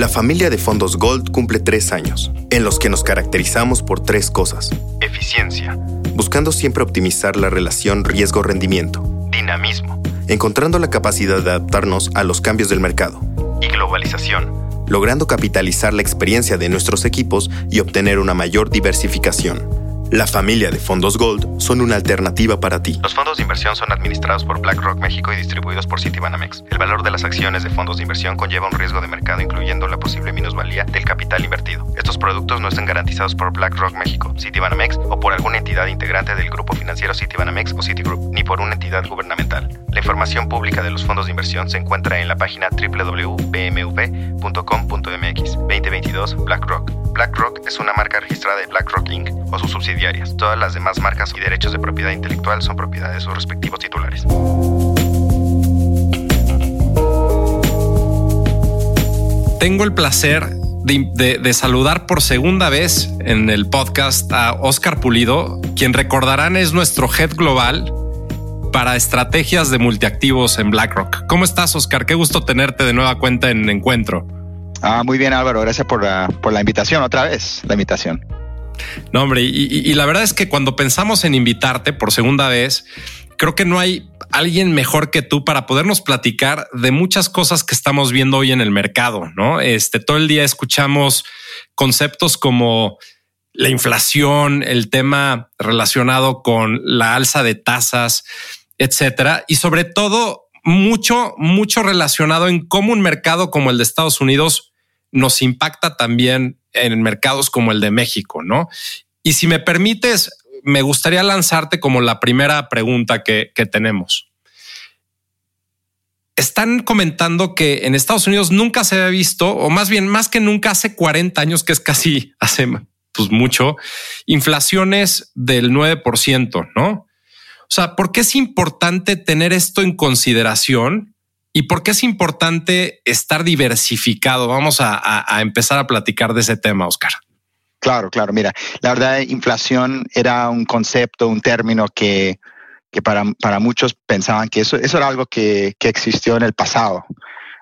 La familia de fondos Gold cumple tres años, en los que nos caracterizamos por tres cosas. Eficiencia, buscando siempre optimizar la relación riesgo-rendimiento. Dinamismo, encontrando la capacidad de adaptarnos a los cambios del mercado. Y globalización, logrando capitalizar la experiencia de nuestros equipos y obtener una mayor diversificación. La familia de fondos Gold son una alternativa para ti. Los fondos de inversión son administrados por BlackRock México y distribuidos por Citibanamex. El valor de las acciones de fondos de inversión conlleva un riesgo de mercado, incluyendo la posible minusvalía del capital invertido. Estos productos no están garantizados por BlackRock México, Citibanamex o por alguna entidad integrante del grupo financiero Citibanamex o Citigroup, ni por una entidad gubernamental. La información pública de los fondos de inversión se encuentra en la página www.bmv.com.mx. 2022 BlackRock. BlackRock es una marca registrada de BlackRock Inc. o su subsidiaria Todas las demás marcas y derechos de propiedad intelectual son propiedad de sus respectivos titulares. Tengo el placer de, saludar por segunda vez en el podcast a Oscar Pulido, quien recordarán es nuestro head global para estrategias de multiactivos en BlackRock. ¿Cómo estás, Oscar? Qué gusto tenerte de nueva cuenta en Encuentro. Ah, muy bien, Álvaro. Gracias por por la invitación, otra vez, la invitación. No, hombre, y, la verdad es que cuando pensamos en invitarte por segunda vez, creo que no hay alguien mejor que tú para podernos platicar de muchas cosas que estamos viendo hoy en el mercado, ¿no? Este, todo el día escuchamos conceptos como la inflación, el tema relacionado con la alza de tasas, etcétera, y sobre todo mucho, mucho relacionado en cómo un mercado como el de Estados Unidos nos impacta también en mercados como el de México, ¿no? Y si me permites, me gustaría lanzarte como la primera pregunta que, tenemos. Están comentando que en Estados Unidos nunca se había visto, o más bien más que nunca hace 40 años, que es casi hace pues mucho, inflaciones del 9%, ¿no? O sea, ¿por qué es importante tener esto en consideración ¿Y por qué es importante estar diversificado? Vamos a, empezar a platicar de ese tema, Oscar. Claro, claro. Mira, la verdad, inflación era un concepto, un término que, para, para, muchos pensaban que eso, eso era algo que, que, existió en el pasado,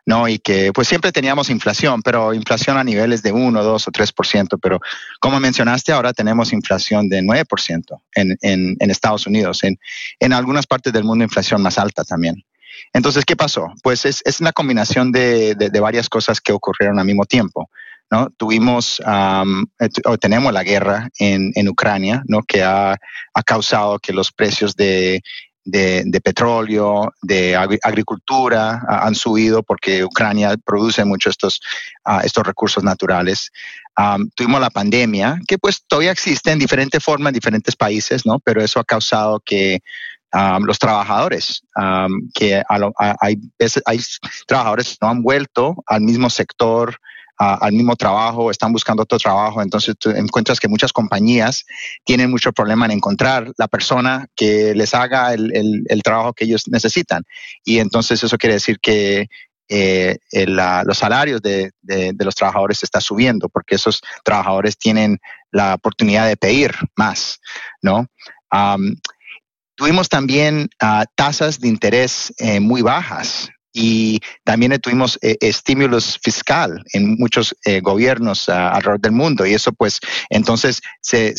¿no? Y que pues siempre teníamos inflación, pero inflación a niveles de 1, 2 o 3%. Pero como mencionaste, ahora tenemos inflación de 9% en, en, en Estados Unidos. En, en algunas partes del mundo, inflación más alta también. Entonces, ¿qué pasó? Pues es, una combinación de, varias cosas que ocurrieron al mismo tiempo. ¿no? Tuvimos eh, o tenemos la guerra en, Ucrania, ¿no? que ha, causado que los precios de, petróleo, de agricultura han subido porque Ucrania produce mucho estos, ah, estos recursos naturales. tuvimos la pandemia, que pues todavía existe en diferentes formas en diferentes países, ¿no? Pero eso ha causado que los trabajadores, que hay, hay trabajadores que no han vuelto al mismo sector, al mismo trabajo, están buscando otro trabajo, entonces tú encuentras que muchas compañías tienen mucho problema en encontrar la persona que les haga el, el, trabajo que ellos necesitan. Y entonces eso quiere decir que eh, los salarios de, de, los trabajadores están subiendo porque esos trabajadores tienen la oportunidad de pedir más, ¿no? Tuvimos también ah, tasas de interés eh, muy bajas y también tuvimos eh, estímulos fiscal en muchos eh, gobiernos ah, alrededor del mundo y eso pues entonces se,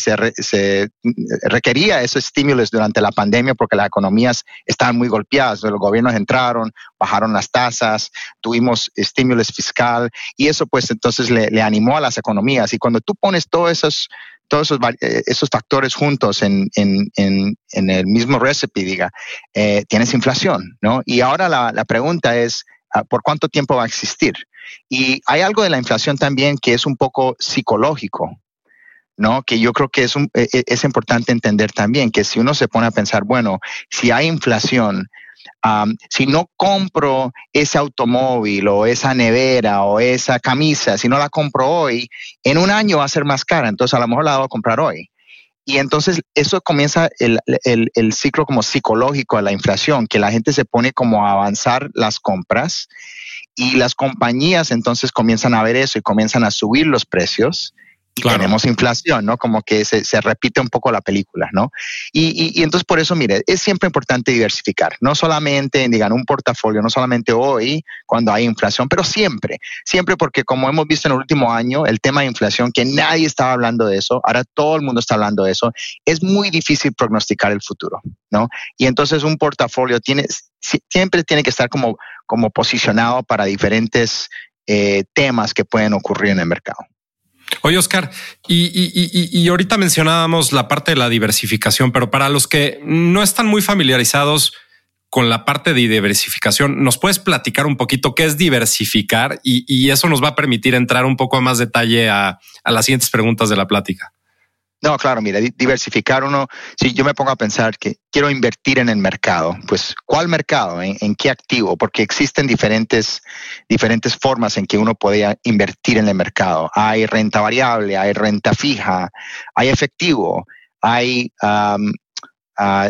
requería esos estímulos durante la pandemia porque las economías estaban muy golpeadas, los gobiernos entraron, bajaron las tasas, tuvimos estímulos fiscal y eso pues entonces le, le animó a las economías y cuando tú pones todos esos todos esos, eh, esos factores juntos en, en, en, el mismo recipe, diga, eh, tienes inflación, ¿no? Y ahora la, la pregunta es, ah, ¿por cuánto tiempo va a existir? Y hay algo de la inflación también que es un poco psicológico, ¿no? Que yo creo que es, un, e, e, es importante entender también, que si uno se pone a pensar, bueno, si hay inflación, si no compro ese automóvil o esa nevera o esa camisa, si no la compro hoy, en un año va a ser más cara, entonces a lo mejor la debo comprar hoy. Y entonces eso comienza el, el, ciclo como psicológico de la inflación, que la gente se pone como a avanzar las compras y las compañías entonces comienzan a ver eso y comienzan a subir los precios tenemos inflación, ¿no? Como que se, se, repite un poco la película, ¿no? Y, y, entonces por eso, mire, es siempre importante diversificar, no solamente, digan, un portafolio, no solamente hoy cuando hay inflación, pero siempre, siempre porque como hemos visto en el último año, el tema de inflación, que nadie estaba hablando de eso, ahora todo el mundo está hablando de eso, es muy difícil prognosticar el futuro, ¿no? Y entonces un portafolio tiene, siempre tiene que estar como, como posicionado para diferentes eh, temas que pueden ocurrir en el mercado. Oye, Oscar, y, ahorita mencionábamos la parte de la diversificación, pero para los que no están muy familiarizados con la parte de diversificación, ¿nos puedes platicar un poquito qué es diversificar? Y, eso nos va a permitir entrar un poco a más detalle a las siguientes preguntas de la plática. No, claro, mira, diversificar uno, si yo me pongo a pensar que quiero invertir en el mercado, pues ¿cuál mercado? ¿En, qué activo? Porque existen diferentes, diferentes formas en que uno puede invertir en el mercado. Hay renta variable, hay renta fija, hay efectivo, hay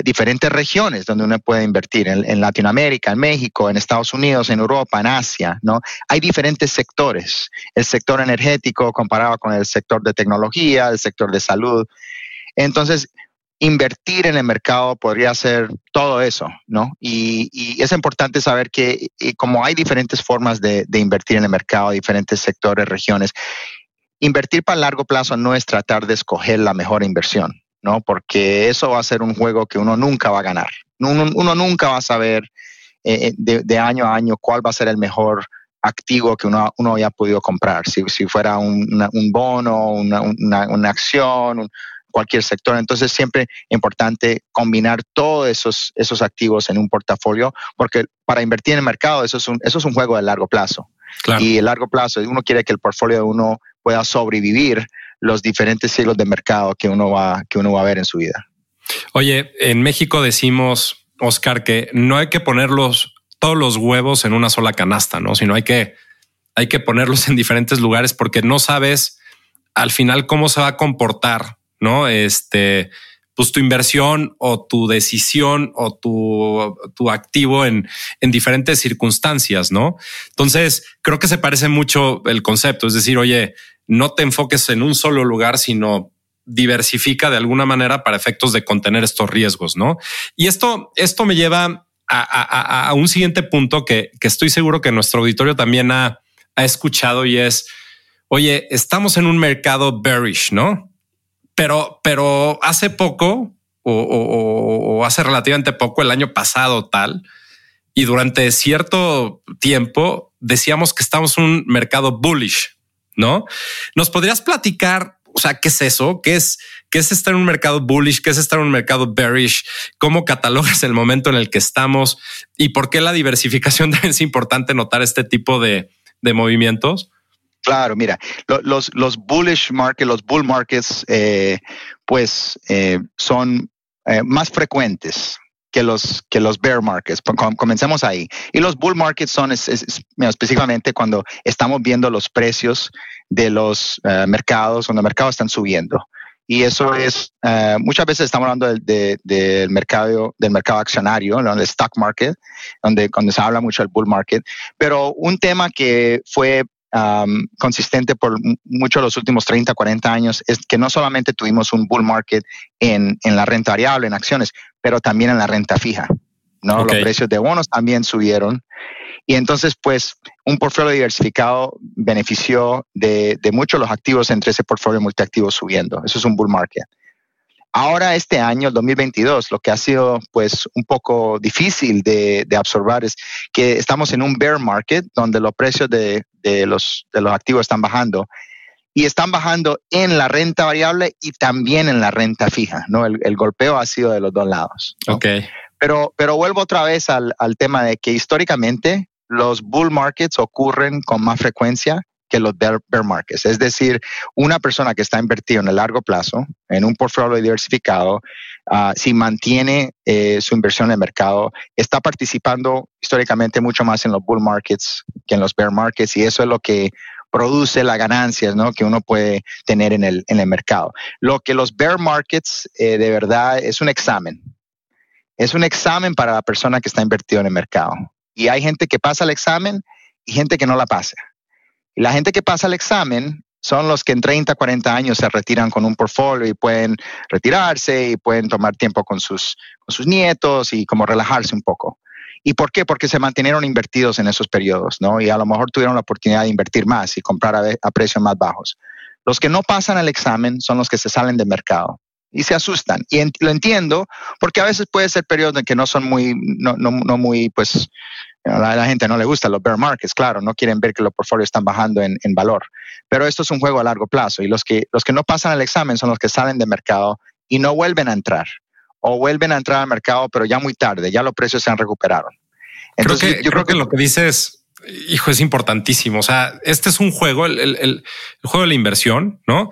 diferentes regiones donde uno puede invertir, en, Latinoamérica, en México, en Estados Unidos, en Europa, en Asia, ¿no? Hay diferentes sectores. El sector energético comparado con el sector de tecnología, el sector de salud. Entonces, invertir en el mercado podría ser todo eso, ¿no? Y, es importante saber que como hay diferentes formas de, de invertir en el mercado, diferentes sectores, regiones, invertir para largo plazo no es tratar de escoger la mejor inversión. ¿No? Porque eso va a ser un juego que uno nunca va a ganar. Uno, nunca va a saber eh, eh, de, año a año cuál va a ser el mejor activo que uno, uno haya podido comprar. Si, fuera un, bono, una, acción, cualquier sector. Entonces siempre es importante combinar todos esos, esos activos en un portafolio, porque para invertir en el mercado eso es un, eso es un juego de largo plazo. Y el largo plazo, uno quiere que el portfolio de uno pueda sobrevivir los diferentes siglos de mercado que uno va, que uno va a ver en su vida. Oye, en México decimos, Oscar, que no hay que ponerlos todos los huevos en una sola canasta, ¿no? Sino hay que, hay que ponerlos en diferentes lugares porque no sabes al final cómo se va a comportar, ¿no? Este, pues tu inversión o tu decisión o tu, tu activo en, en diferentes circunstancias, ¿no? Entonces, creo que se parece mucho el concepto, es decir, oye, no te enfoques en un solo lugar, sino diversifica de alguna manera para efectos de contener estos riesgos, ¿no? Y esto, esto me lleva a, un siguiente punto que, estoy seguro que nuestro auditorio también ha, escuchado y es, oye, estamos en un mercado bearish, ¿no? Pero, pero hace poco o, hace relativamente poco, el año pasado tal, y durante cierto tiempo decíamos que estamos en un mercado bullish, ¿no? ¿Nos podrías platicar, o sea, qué es eso? ¿Qué es, qué es estar en un mercado bullish? ¿Qué es estar en un mercado bearish? ¿Cómo catalogas el momento en el que estamos? ¿Y por qué la diversificación es importante notar este tipo de, movimientos? Claro, mira, los, los bullish markets, los bull markets, eh, pues eh, son eh, más frecuentes que los, que los bear markets. Comencemos ahí. Y los bull markets son específicamente cuando estamos viendo los precios de los eh, mercados, cuando los mercados están subiendo. Y eso es, eh, muchas veces estamos hablando del, mercado, del mercado accionario, del stock market, donde cuando se habla mucho del bull market. Pero un tema que fue consistente por muchos de los últimos 30, 40 años es que no solamente tuvimos un bull market en, en la renta variable, en acciones, pero también en la renta fija. ¿no? Los precios de bonos también subieron. Y entonces, pues, un portfolio diversificado benefició de, de muchos los activos entre ese portfolio multiactivo subiendo. Eso es un bull market. Ahora, este año, el 2022, lo que ha sido pues un poco difícil de, de absorber es que estamos en un bear market donde los precios de, de, los, de los activos están bajando y están bajando en la renta variable y también en la renta fija, ¿no? El, el golpeo ha sido de los dos lados. Ok. Pero, pero vuelvo otra vez al, al tema de que históricamente los bull markets ocurren con más frecuencia que los bear, markets. Es decir, una persona que está invertida en el largo plazo, en un portfolio diversificado, ah, si mantiene eh, su inversión en el mercado, está participando históricamente mucho más en los bull markets que en los bear markets y eso es lo que produce las ganancias ¿no? que uno puede tener en el, en el mercado. Lo que los bear markets eh, de verdad es un examen. Es un examen para la persona que está invertida en el mercado. Y hay gente que pasa el examen y gente que no la pasa. La gente que pasa el examen son los que en 30, 40 años se retiran con un portfolio y pueden retirarse y pueden tomar tiempo con sus, nietos y como relajarse un poco. ¿Y por qué? Porque se mantenieron invertidos en esos periodos, ¿no? Y a lo mejor tuvieron la oportunidad de invertir más y comprar a, precios más bajos. Los que no pasan el examen son los que se salen del mercado y se asustan. Y lo entiendo porque a veces puede ser periodos en que no son muy, no muy, pues, a la, gente no le gusta los bear markets, claro, no quieren ver que los portfolios están bajando en, en, valor. Pero esto es un juego a largo plazo y los que, los que no pasan el examen son los que salen del mercado y no vuelven a entrar. O vuelven a entrar al mercado, pero ya muy tarde, ya los precios se han recuperado. Entonces, creo que, yo creo que, lo que dices, hijo, es importantísimo. O sea, este es un juego, el, el, el juego de la inversión, ¿no?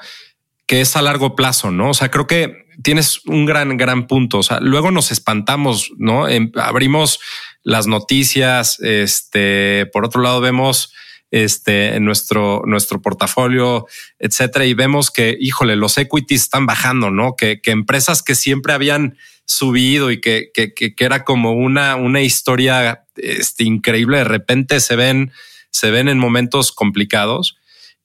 Que es a largo plazo, ¿no? O sea, creo que tienes un gran, gran punto. O sea, luego nos espantamos, ¿no? Em, abrimos las noticias. Este, por otro lado, vemos este, en nuestro, nuestro portafolio, etcétera, y vemos que, híjole, los equities están bajando, ¿no? Que, que empresas que siempre habían subido y que, que, que, era como una, una historia este, increíble, de repente se ven, se ven en momentos complicados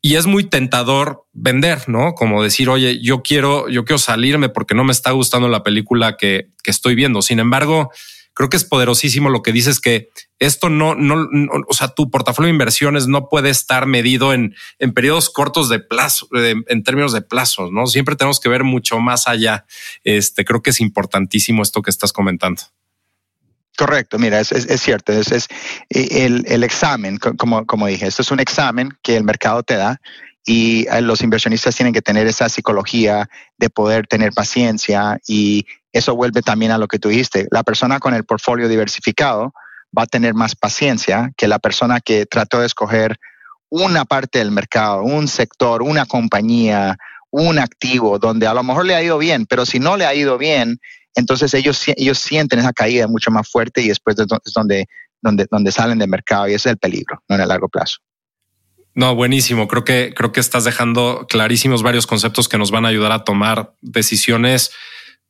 y es muy tentador vender, ¿no? Como decir, oye, yo quiero, yo quiero salirme porque no me está gustando la película que, que estoy viendo. Sin embargo, creo que es poderosísimo lo que dices que esto no, no, o sea, tu portafolio de inversiones no puede estar medido en, en periodos cortos de plazo, en términos de plazos, ¿no? Siempre tenemos que ver mucho más allá. Este, creo que es importantísimo esto que estás comentando. Correcto, mira, es, es, cierto, es, es el, el, examen, como, como dije, esto es un examen que el mercado te da y eh, los inversionistas tienen que tener esa psicología de poder tener paciencia y eso vuelve también a lo que tú dijiste. La persona con el portfolio diversificado va a tener más paciencia que la persona que trató de escoger una parte del mercado, un sector, una compañía, un activo donde a lo mejor le ha ido bien, pero si no le ha ido bien, entonces ellos, ellos sienten esa caída mucho más fuerte y después es donde, donde, donde salen del mercado y ese es el peligro, no en el largo plazo. No, buenísimo. Creo que, creo que estás dejando clarísimos varios conceptos que nos van a ayudar a tomar decisiones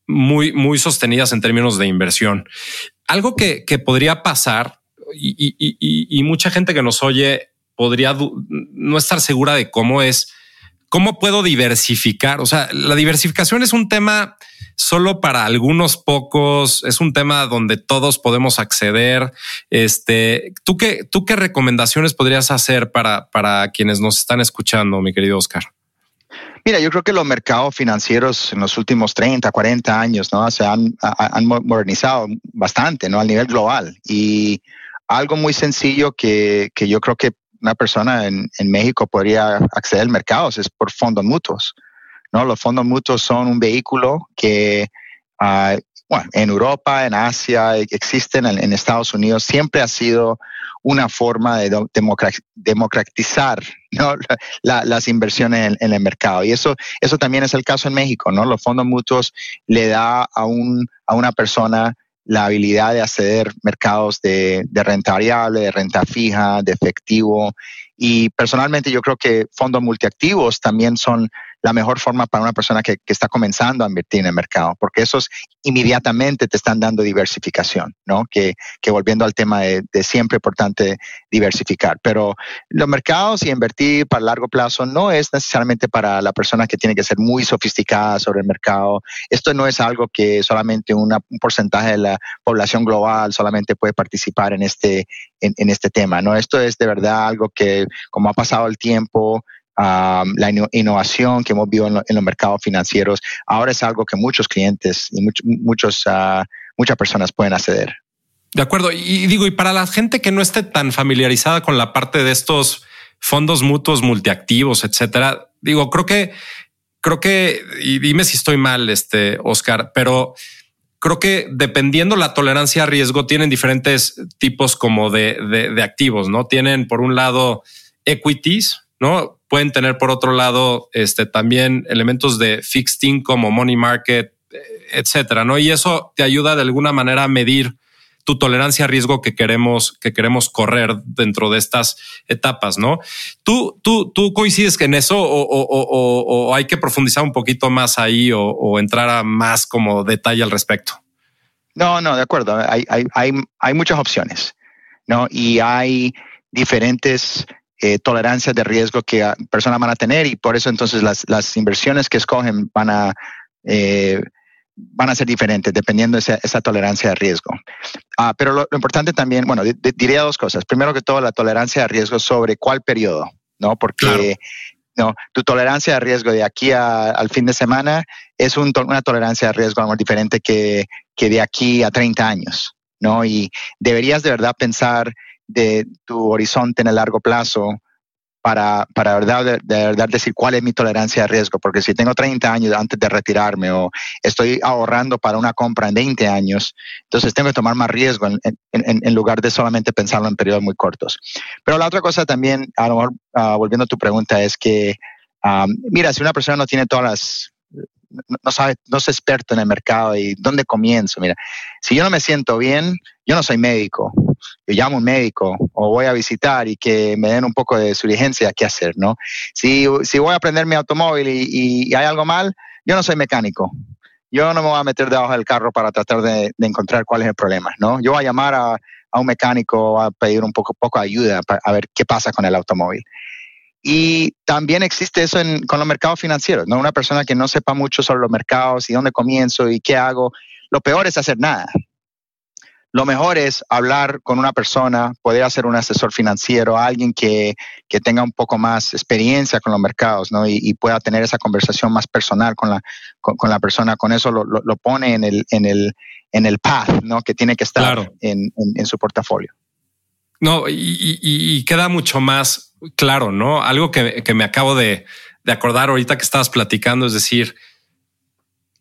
muy, muy sostenidas en términos de inversión. Algo que, que podría pasar y, y, y, y, mucha gente que nos oye podría no estar segura de cómo es, cómo puedo diversificar. O sea, la diversificación es un tema solo para algunos pocos, es un tema donde todos podemos acceder. Este, ¿tú qué, tú qué recomendaciones podrías hacer para, para quienes nos están escuchando, mi querido Oscar? Mira, yo creo que los mercados financieros en los últimos 30, 40 años, ¿no? Se han, han modernizado bastante, ¿no? Al nivel global. Y algo muy sencillo que, que yo creo que una persona en, México podría acceder al mercado es por fondos mutuos. ¿no? Los fondos mutuos son un vehículo que uh, bueno, en Europa, en Asia, existen en, Estados Unidos, siempre ha sido una forma de democratizar las inversiones en, en, el mercado. Y eso, eso también es el caso en México, ¿no? Los fondos mutuos le da a, un, a una persona la habilidad de acceder mercados de, de renta variable, de renta fija, de efectivo. Y personalmente yo creo que fondos multiactivos también son la mejor forma para una persona que, está comenzando a invertir en el mercado, porque esos inmediatamente te están dando diversificación, ¿no? Que, volviendo al tema de, de, siempre importante diversificar. Pero los mercados y invertir para largo plazo no es necesariamente para la persona que tiene que ser muy sofisticada sobre el mercado. Esto no es algo que solamente una, un porcentaje de la población global solamente puede participar en este, en, este tema, ¿no? Esto es de verdad algo que, como ha pasado el tiempo, la innovación que hemos visto en, los mercados financieros, ahora es algo que muchos clientes y much, muchos, uh, muchas personas pueden acceder. De acuerdo. Y digo, y para la gente que no esté tan familiarizada con la parte de estos fondos mutuos multiactivos, etcétera, digo, creo que, creo que, y dime si estoy mal, este Oscar, pero creo que dependiendo la tolerancia a riesgo, tienen diferentes tipos como de, de, de activos, no tienen por un lado equities, no Pueden tener por otro lado este, también elementos de fixed income o money market, etcétera, ¿no? Y eso te ayuda de alguna manera a medir tu tolerancia a riesgo que queremos, que queremos correr dentro de estas etapas, ¿no? ¿Tú, tú, tú coincides en eso o, hay que profundizar un poquito más ahí o, entrar a más como detalle al respecto? No, no, de acuerdo. Hay, hay, hay, hay muchas opciones, ¿no? Y hay diferentes eh, tolerancias de riesgo que personas van a tener y por eso entonces las, las inversiones que escogen van a, eh, van a ser diferentes dependiendo de esa, esa tolerancia de riesgo. Ah, pero lo, importante también, bueno, diría dos cosas. Primero que todo, la tolerancia de riesgo sobre cuál periodo, ¿no? Porque no, tu tolerancia de riesgo de aquí al fin de semana es una tolerancia de riesgo más diferente que, que de aquí a 30 años, ¿no? Y deberías de verdad pensar de tu horizonte en el largo plazo para, para verdad, de, verdad decir cuál es mi tolerancia de riesgo, porque si tengo 30 años antes de retirarme o estoy ahorrando para una compra en 20 años, entonces tengo que tomar más riesgo en, en, lugar de solamente pensarlo en periodos muy cortos. Pero la otra cosa también, a lo mejor ah, volviendo a tu pregunta, es que, ah, mira, si una persona no tiene todas las no sabe, no es experto en el mercado y dónde comienzo. Mira, si yo no me siento bien, yo no soy médico. Yo llamo a un médico o voy a visitar y que me den un poco de su diligencia qué hacer, ¿no? Si, si voy a aprender mi automóvil y, hay algo mal, yo no soy mecánico. Yo no me voy a meter debajo del carro para tratar de, encontrar cuál es el problema, ¿no? Yo voy a llamar a, a un mecánico a pedir un poco, poco ayuda para, a ver qué pasa con el automóvil. Y también existe eso en, con los mercados financieros, ¿no? Una persona que no sepa mucho sobre los mercados y dónde comienzo y qué hago, lo peor es hacer nada. Lo mejor es hablar con una persona, poder hacer un asesor financiero, alguien que, que tenga un poco más experiencia con los mercados, ¿no? Y, pueda tener esa conversación más personal con la, con, la persona. Con eso lo, lo, pone en el, en, el, en el path, ¿no? Que tiene que estar en, en, su portafolio. No, y, y, queda mucho más claro, ¿no? Algo que, me acabo de, acordar ahorita que estabas platicando, es decir,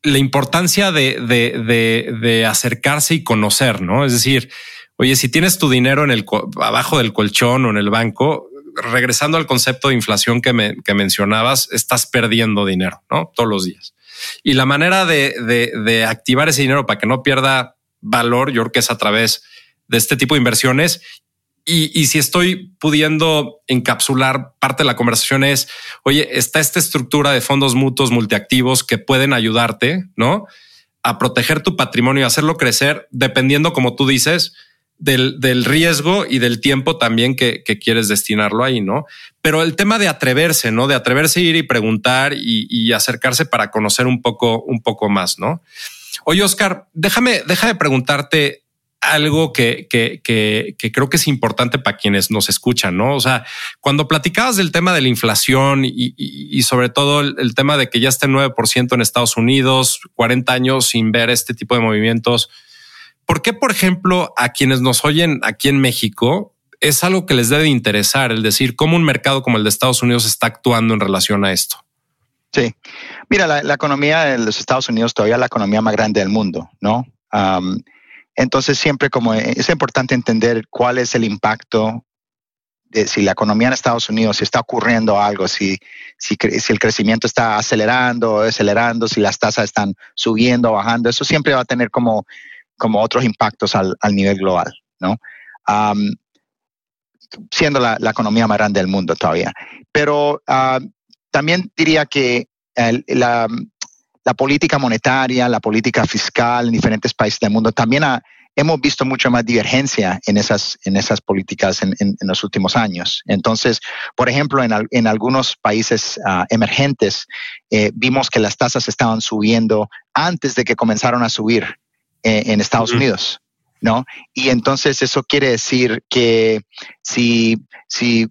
la importancia de, acercarse y conocer, ¿no? Es decir, oye, si tienes tu dinero en el abajo del colchón o en el banco, regresando al concepto de inflación que, me, que mencionabas, estás perdiendo dinero, ¿no? Todos los días. Y la manera de, de activar ese dinero para que no pierda valor, yo creo que es a través de este tipo de inversiones y, si estoy pudiendo encapsular parte de la conversación es, oye, está esta estructura de fondos mutuos multiactivos que pueden ayudarte, ¿no? A proteger tu patrimonio y hacerlo crecer dependiendo, como tú dices, del, riesgo y del tiempo también que, quieres destinarlo ahí, ¿no? Pero el tema de atreverse, ¿no? De atreverse a ir y preguntar y, acercarse para conocer un poco, un poco más, ¿no? Oye, Oscar, déjame, déjame preguntarte algo que, que, que, creo que es importante para quienes nos escuchan, ¿no? O sea, cuando platicabas del tema de la inflación y, sobre todo el, tema de que ya está en 9% en Estados Unidos, 40 años sin ver este tipo de movimientos, ¿por qué, por ejemplo, a quienes nos oyen aquí en México es algo que les debe interesar, el decir cómo un mercado como el de Estados Unidos está actuando en relación a esto? Sí, mira, la economía de los Estados Unidos todavía es la economía más grande del mundo, ¿no? Entonces, siempre como es importante entender cuál es el impacto de si la economía en Estados Unidos, está ocurriendo algo, si, si, si el crecimiento está acelerando o acelerando, si las tasas están subiendo o bajando, eso siempre va a tener como, como otros impactos al, al nivel global, ¿no? siendo la, economía más grande del mundo todavía. Pero uh, también diría que la, la política monetaria, la política fiscal en diferentes países del mundo, también hemos visto mucha más divergencia en esas, en esas políticas en, los últimos años. Entonces, por ejemplo, en, algunos países ah, emergentes eh, vimos que las tasas estaban subiendo antes de que comenzaron a subir eh, en Estados Unidos. ¿No? Y entonces eso quiere decir que si, si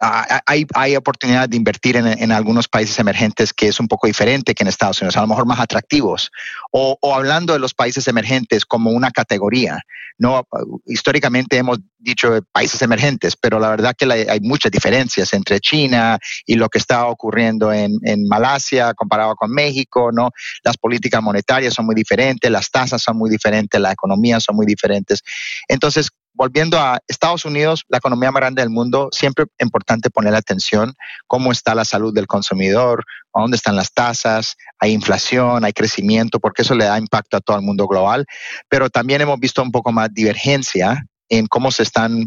Ah, hay, hay oportunidad de invertir en, algunos países emergentes que es un poco diferente que en Estados Unidos, a lo mejor más atractivos. O, hablando de los países emergentes como una categoría. No, históricamente hemos dicho países emergentes, pero la verdad que hay muchas diferencias entre China y lo que está ocurriendo en, en Malasia comparado con México. No, las políticas monetarias son muy diferentes, las tasas son muy diferentes, las economías son muy diferentes. Entonces, volviendo a Estados Unidos, la economía más grande del mundo, siempre es importante poner atención cómo está la salud del consumidor, dónde están las tasas, hay inflación, hay crecimiento, porque eso le da impacto a todo el mundo global. Pero también hemos visto un poco más divergencia en cómo se están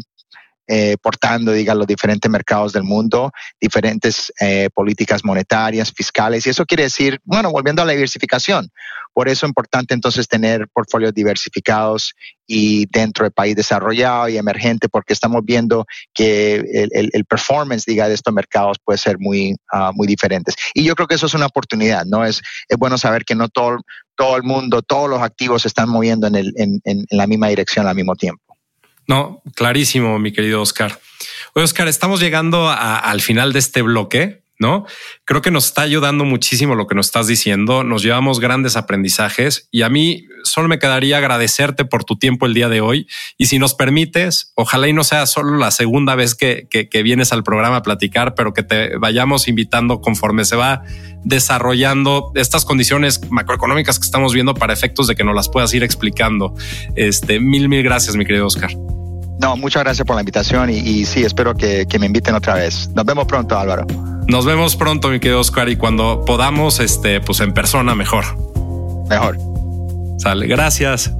eh, portando, diga, los diferentes mercados del mundo, diferentes eh, políticas monetarias, fiscales, y eso quiere decir, bueno, volviendo a la diversificación. Por eso es importante entonces tener portfolios diversificados y dentro del país desarrollado y emergente, porque estamos viendo que el, performance, diga, de estos mercados puede ser muy, uh, muy diferentes. Y yo creo que eso es una oportunidad, ¿no? Es, es bueno saber que no todo, todo el mundo, todos los activos se están moviendo en, el, en la misma dirección al mismo tiempo. No, clarísimo, mi querido Oscar. Oye, Oscar, estamos llegando al final de este bloque, ¿no? Creo que nos está ayudando muchísimo lo que nos estás diciendo. Nos llevamos grandes aprendizajes y a mí solo me quedaría agradecerte por tu tiempo el día de hoy. Y si nos permites, ojalá y no sea solo la segunda vez que, que vienes al programa a platicar, pero que te vayamos invitando conforme se va desarrollando estas condiciones macroeconómicas que estamos viendo para efectos de que nos las puedas ir explicando. Este, mil, mil gracias, mi querido Oscar. No, muchas gracias por la invitación y, sí, espero que, me inviten otra vez. Nos vemos pronto, Álvaro. Nos vemos pronto, mi querido Oscar, y cuando podamos, este, pues en persona mejor. Mejor. Sale, gracias.